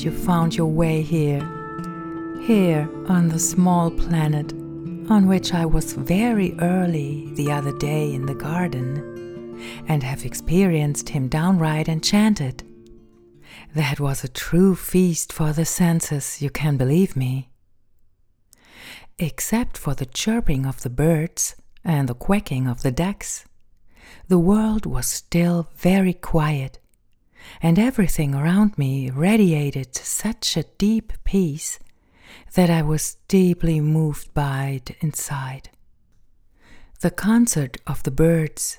that you found your way here, here on the small planet on which I was very early the other day in the garden, and have experienced him downright enchanted. That was a true feast for the senses, you can believe me. Except for the chirping of the birds and the quacking of the ducks, the world was still very quiet, and everything around me radiated such a deep peace that I was deeply moved by it inside. The concert of the birds,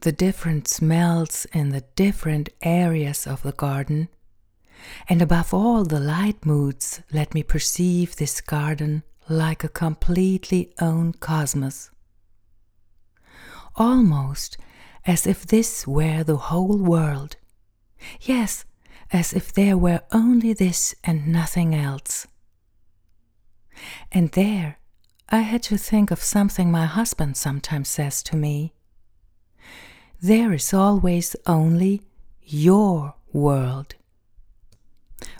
the different smells in the different areas of the garden, and above all the light moods let me perceive this garden like a completely own cosmos. Almost as if this were the whole world. Yes, as if there were only this and nothing else. And there I had to think of something my husband sometimes says to me. There is always only your world.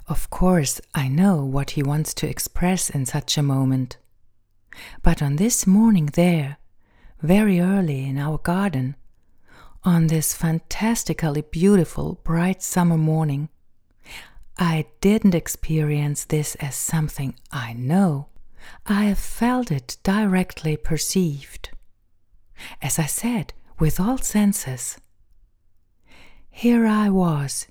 Of course, I know what he wants to express in such a moment. But on this morning there, very early in our garden, on this fantastically beautiful, bright summer morning, I didn't experience this as something I know. I felt it directly perceived. As I said, with all senses. Here I was,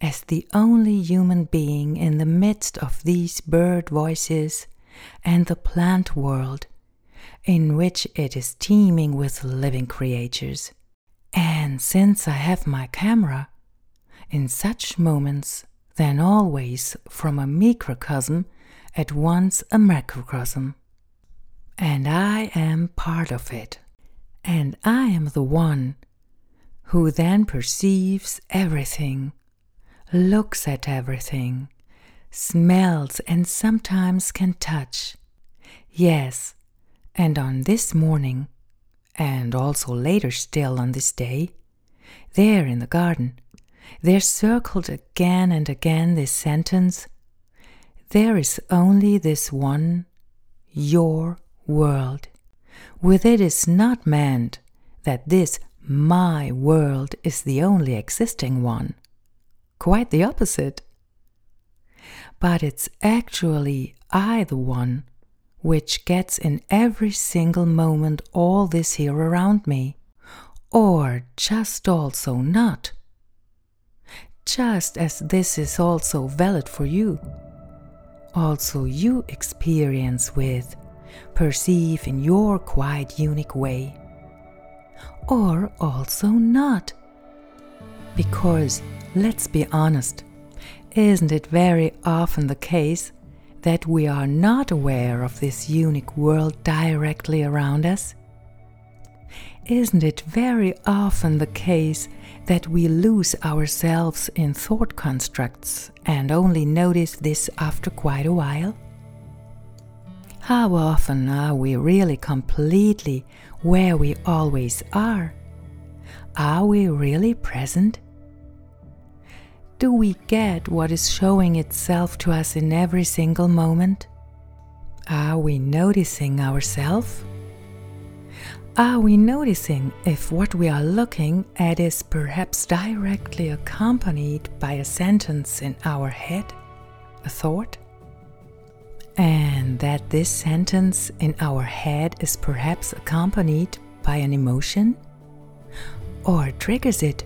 as the only human being in the midst of these bird voices and the plant world, in which it is teeming with living creatures. And since I have my camera, in such moments, then always from a microcosm at once a macrocosm. And I am part of it. And I am the one who then perceives everything, looks at everything, smells, and sometimes can touch. Yes, and on this morning, and also later still on this day, there in the garden, there circled again and again this sentence there is only this one, your world. With it is not meant that this my world is the only existing one. Quite the opposite. But it's actually I the one which gets in every single moment all this here around me, or just also not. Just as this is also valid for you also you experience with, perceive in your quite unique way. Or also not. Because, let's be honest, isn't it very often the case that we are not aware of this unique world directly around us? Isn't it very often the case that we lose ourselves in thought constructs and only notice this after quite a while? How often are we really completely where we always are? Are we really present? Do we get what is showing itself to us in every single moment? Are we noticing ourselves? Are we noticing if what we are looking at is perhaps directly accompanied by a sentence in our head, a thought? And that this sentence in our head is perhaps accompanied by an emotion? Or triggers it?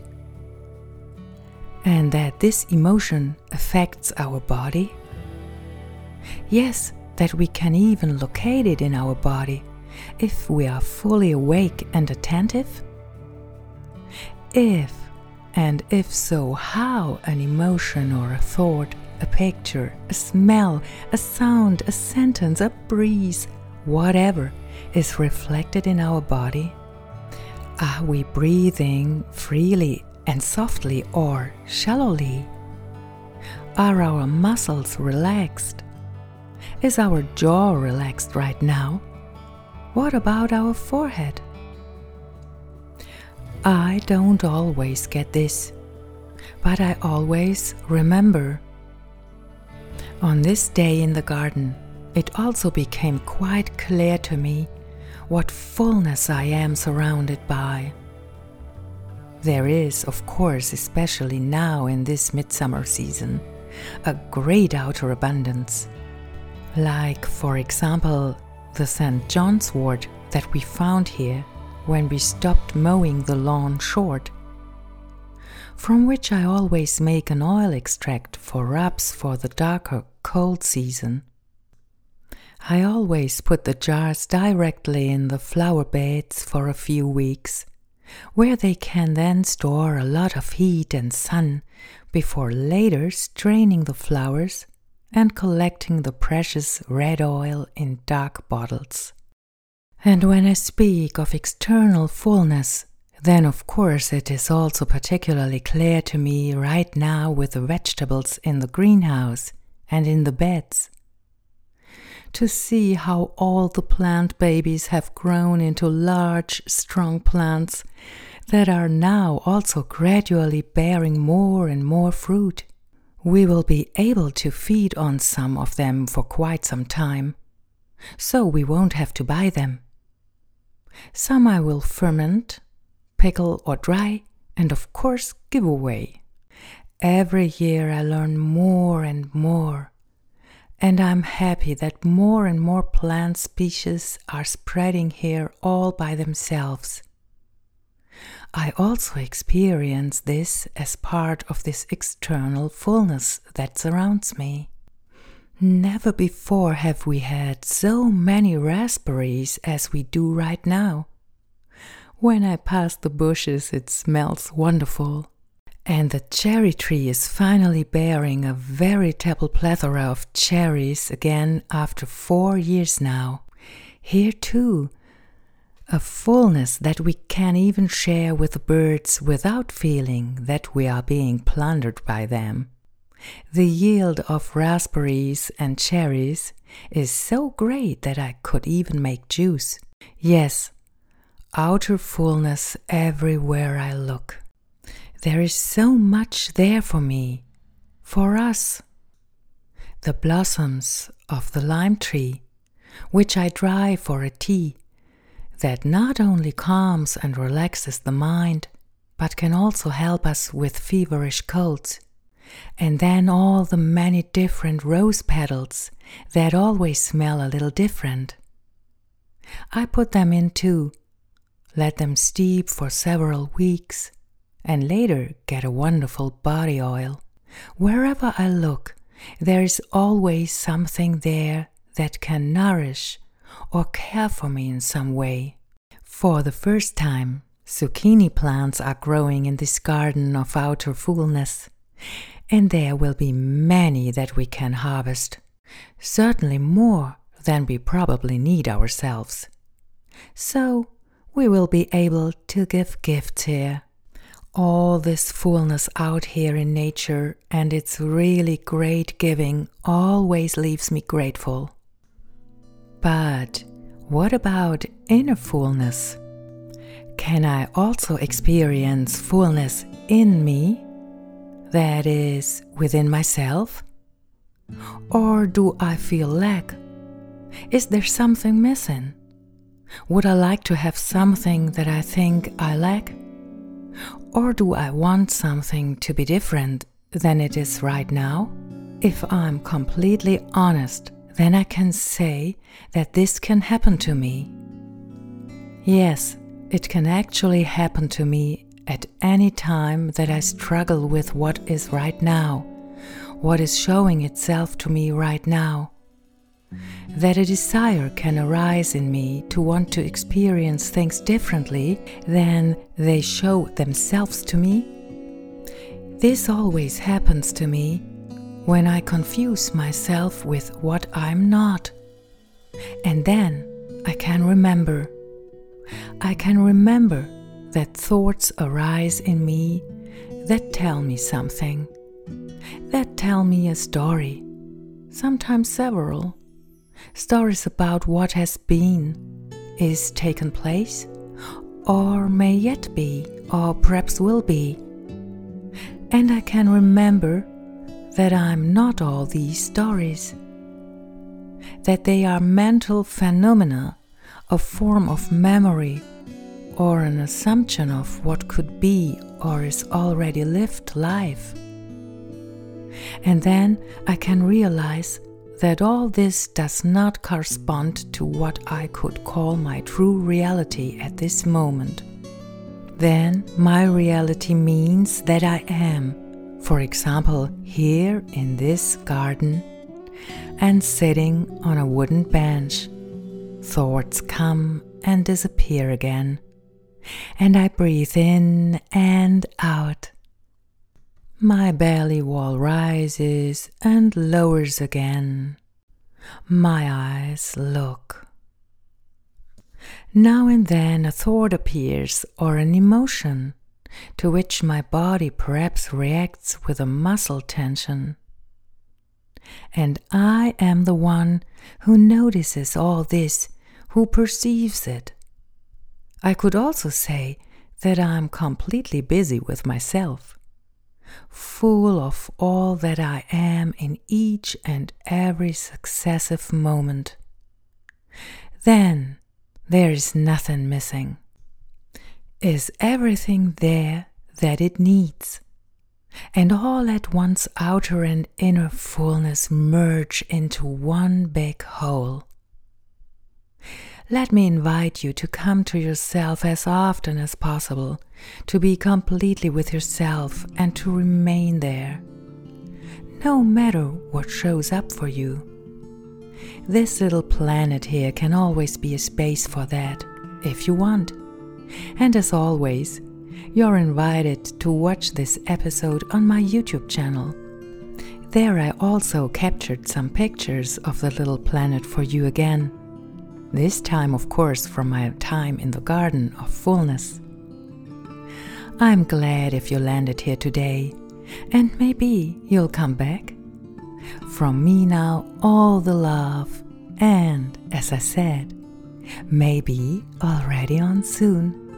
And that this emotion affects our body? Yes, that we can even locate it in our body if we are fully awake and attentive? If, and if so, how an emotion or a thought, a picture, a smell, a sound, a sentence, a breeze, whatever, is reflected in our body? Are we breathing freely and softly or shallowly? Are our muscles relaxed? Is our jaw relaxed right now? What about our forehead? I don't always get this, but I always remember. On this day in the garden, it also became quite clear to me what fullness I am surrounded by. There is, of course, especially now in this midsummer season, a great outer abundance. Like, for example, the St. John's wort that we found here when we stopped mowing the lawn short, from which I always make an oil extract for rubs for the darker cold season. I always put the jars directly in the flower beds for a few weeks, where they can then store a lot of heat and sun before later straining the flowers and collecting the precious red oil in dark bottles. And when I speak of external fullness, then of course it is also particularly clear to me right now with the vegetables in the greenhouse and in the beds. To see how all the plant babies have grown into large, strong plants that are now also gradually bearing more and more fruit. We will be able to feed on some of them for quite some time, so we won't have to buy them. Some I will ferment, pickle, or dry, and of course give away. Every year I learn more and more, and I'm happy that more and more plant species are spreading here all by themselves. I also experience this as part of this external fullness that surrounds me. Never before have we had so many raspberries as we do right now. When I pass the bushes, it smells wonderful. And the cherry tree is finally bearing a veritable plethora of cherries again after four years now. Here, too, a fullness that we can even share with the birds without feeling that we are being plundered by them. The yield of raspberries and cherries is so great that I could even make juice. Yes, outer fullness everywhere I look. There is so much there for me, for us. The blossoms of the lime tree, which I dry for a tea, that not only calms and relaxes the mind, but can also help us with feverish colds. And then all the many different rose petals that always smell a little different. I put them in too, let them steep for several weeks, and later get a wonderful body oil. Wherever I look, there is always something there that can nourish or care for me in some way. For the first time, zucchini plants are growing in this garden of outer fullness, and there will be many that we can harvest, certainly more than we probably need ourselves. So we will be able to give gifts here. All this fullness out here in nature and its really great giving always leaves me grateful. But what about inner fullness? Can I also experience fullness in me? That is, within myself? Or do I feel lack? Is there something missing? Would I like to have something that I think I lack? Or do I want something to be different than it is right now? If I'm completely honest, then I can say that this can happen to me. Yes, it can actually happen to me at any time that I struggle with what is right now, what is showing itself to me right now. That a desire can arise in me to want to experience things differently than they show themselves to me. This always happens to me when I confuse myself with what I'm not. And then I can remember. I can remember that thoughts arise in me that tell me something, that tell me a story, sometimes several, stories about what has been, is taken place, or may yet be, or perhaps will be. And I can remember that I'm not all these stories, that they are mental phenomena, a form of memory, or an assumption of what could be or is already lived life. And then I can realize that all this does not correspond to what I could call my true reality at this moment. Then my reality means that I am, for example, here in this garden and sitting on a wooden bench. Thoughts come and disappear again, and I breathe in and out. My belly wall rises and lowers again. My eyes look. Now and then a thought appears or an emotion to which my body perhaps reacts with a muscle tension. And I am the one who notices all this, who perceives it. I could also say that I am completely busy with myself full of all that I am in each and every successive moment. Then there is nothing missing. Is everything there that it needs? And all at once outer and inner fullness merge into one big whole. Let me invite you to come to yourself as often as possible, to be completely with yourself and to remain there, no matter what shows up for you. This little planet here can always be a space for that, if you want. And as always, you're invited to watch this episode on my YouTube channel. There, I also captured some pictures of the little planet for you again. This time, of course, from my time in the Garden of Fullness. I'm glad if you landed here today, and maybe you'll come back. From me now, all the love, and as I said, maybe already on soon.